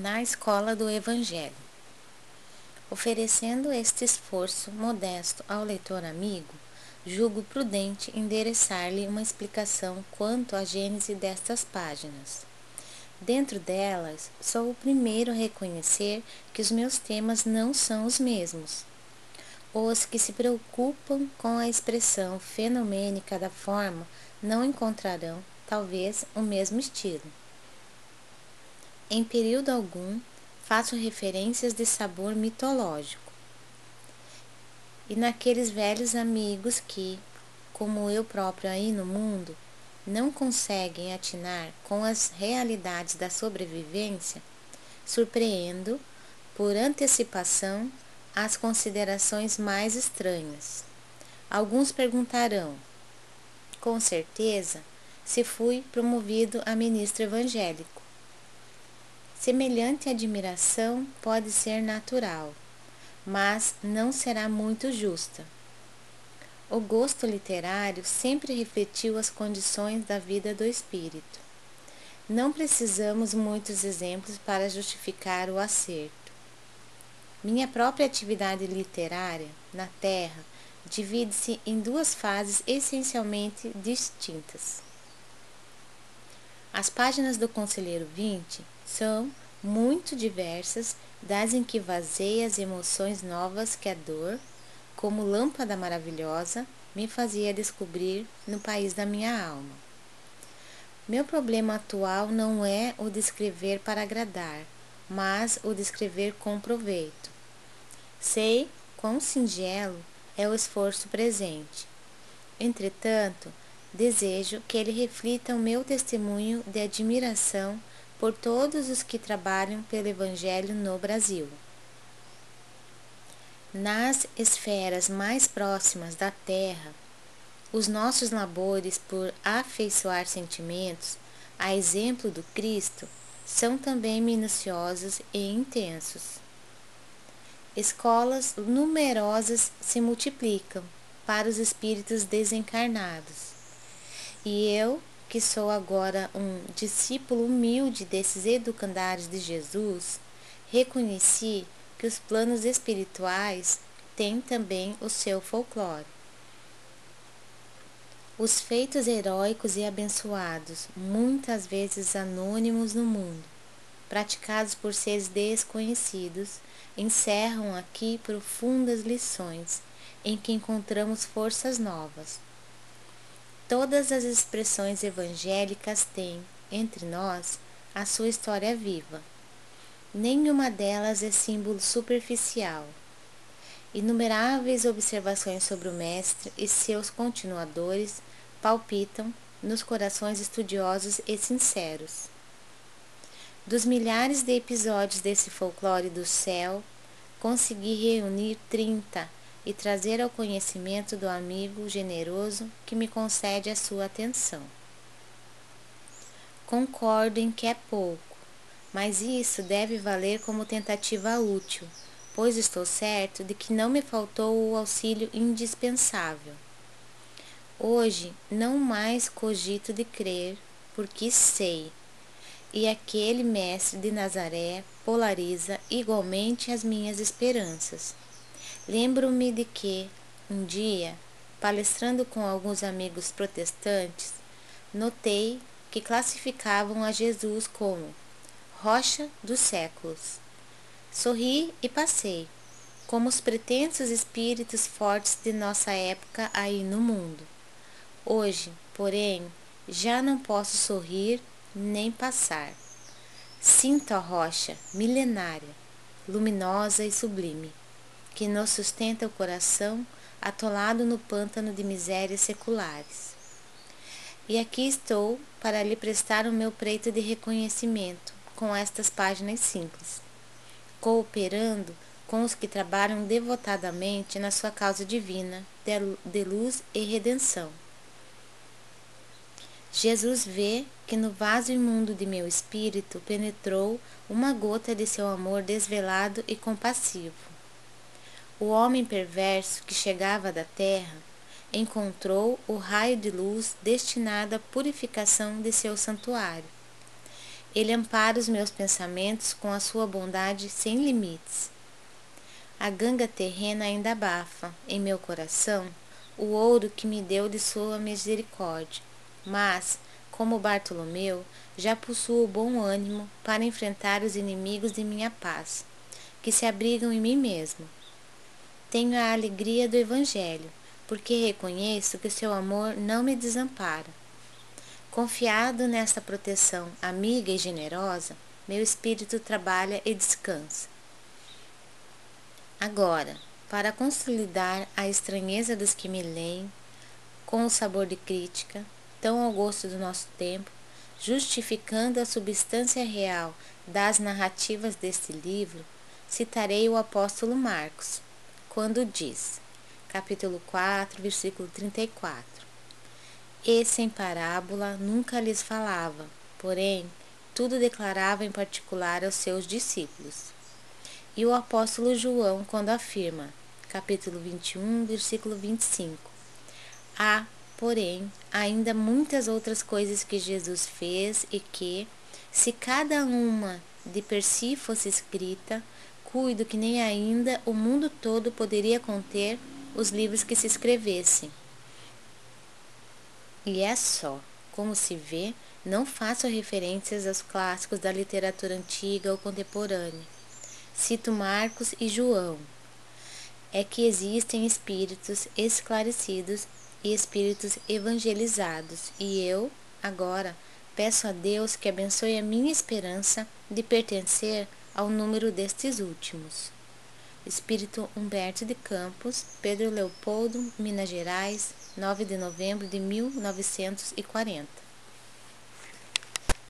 na escola do Evangelho. Oferecendo este esforço modesto ao leitor amigo, julgo prudente endereçar-lhe uma explicação quanto à gênese destas páginas. Dentro delas, sou o primeiro a reconhecer que os meus temas não são os mesmos. Os que se preocupam com a expressão fenomênica da forma não encontrarão, talvez, o mesmo estilo. Em período algum, faço referências de sabor mitológico. E naqueles velhos amigos que, como eu próprio aí no mundo, não conseguem atinar com as realidades da sobrevivência, surpreendo, por antecipação, as considerações mais estranhas. Alguns perguntarão, com certeza, se fui promovido a ministro evangélico. Semelhante admiração pode ser natural, mas não será muito justa. O gosto literário sempre refletiu as condições da vida do espírito. Não precisamos muitos exemplos para justificar o acerto. Minha própria atividade literária na Terra divide-se em duas fases essencialmente distintas. As páginas do Conselheiro 20 são muito diversas das em que vazei as emoções novas que a dor, como lâmpada maravilhosa, me fazia descobrir no país da minha alma. Meu problema atual não é o de escrever para agradar, mas o de escrever com proveito. Sei quão singelo é o esforço presente. Entretanto, Desejo que ele reflita o meu testemunho de admiração por todos os que trabalham pelo Evangelho no Brasil. Nas esferas mais próximas da Terra, os nossos labores por afeiçoar sentimentos, a exemplo do Cristo, são também minuciosos e intensos. Escolas numerosas se multiplicam para os espíritos desencarnados e eu, que sou agora um discípulo humilde desses educandários de Jesus, reconheci que os planos espirituais têm também o seu folclore. Os feitos heróicos e abençoados, muitas vezes anônimos no mundo, praticados por seres desconhecidos, encerram aqui profundas lições em que encontramos forças novas Todas as expressões evangélicas têm, entre nós, a sua história viva. Nenhuma delas é símbolo superficial. Inumeráveis observações sobre o Mestre e seus continuadores palpitam nos corações estudiosos e sinceros. Dos milhares de episódios desse folclore do céu, consegui reunir trinta e trazer ao conhecimento do amigo generoso que me concede a sua atenção. Concordo em que é pouco, mas isso deve valer como tentativa útil, pois estou certo de que não me faltou o auxílio indispensável. Hoje não mais cogito de crer, porque sei, e aquele mestre de Nazaré polariza igualmente as minhas esperanças. Lembro-me de que, um dia, palestrando com alguns amigos protestantes, notei que classificavam a Jesus como rocha dos séculos. Sorri e passei, como os pretensos espíritos fortes de nossa época aí no mundo. Hoje, porém, já não posso sorrir nem passar. Sinto a rocha milenária, luminosa e sublime que nos sustenta o coração atolado no pântano de misérias seculares. E aqui estou para lhe prestar o meu preito de reconhecimento com estas páginas simples, cooperando com os que trabalham devotadamente na sua causa divina de luz e redenção. Jesus vê que no vaso imundo de meu espírito penetrou uma gota de seu amor desvelado e compassivo o homem perverso que chegava da terra encontrou o raio de luz destinado à purificação de seu santuário. Ele ampara os meus pensamentos com a sua bondade sem limites. A ganga terrena ainda abafa, em meu coração, o ouro que me deu de sua misericórdia. Mas, como Bartolomeu, já possuo bom ânimo para enfrentar os inimigos de minha paz, que se abrigam em mim mesmo. Tenho a alegria do Evangelho, porque reconheço que seu amor não me desampara. Confiado nesta proteção amiga e generosa, meu espírito trabalha e descansa. Agora, para consolidar a estranheza dos que me leem, com o sabor de crítica, tão ao gosto do nosso tempo, justificando a substância real das narrativas deste livro, citarei o apóstolo Marcos, quando diz, capítulo 4, versículo 34: Esse em parábola nunca lhes falava, porém, tudo declarava em particular aos seus discípulos. E o apóstolo João, quando afirma, capítulo 21, versículo 25: Há Porém, ainda muitas outras coisas que Jesus fez e que, se cada uma de per si fosse escrita, cuido que nem ainda o mundo todo poderia conter os livros que se escrevessem. E é só, como se vê, não faço referências aos clássicos da literatura antiga ou contemporânea. Cito Marcos e João. É que existem espíritos esclarecidos e espíritos evangelizados, e eu, agora, peço a Deus que abençoe a minha esperança de pertencer ao número destes últimos. Espírito Humberto de Campos, Pedro Leopoldo, Minas Gerais, 9 de novembro de 1940.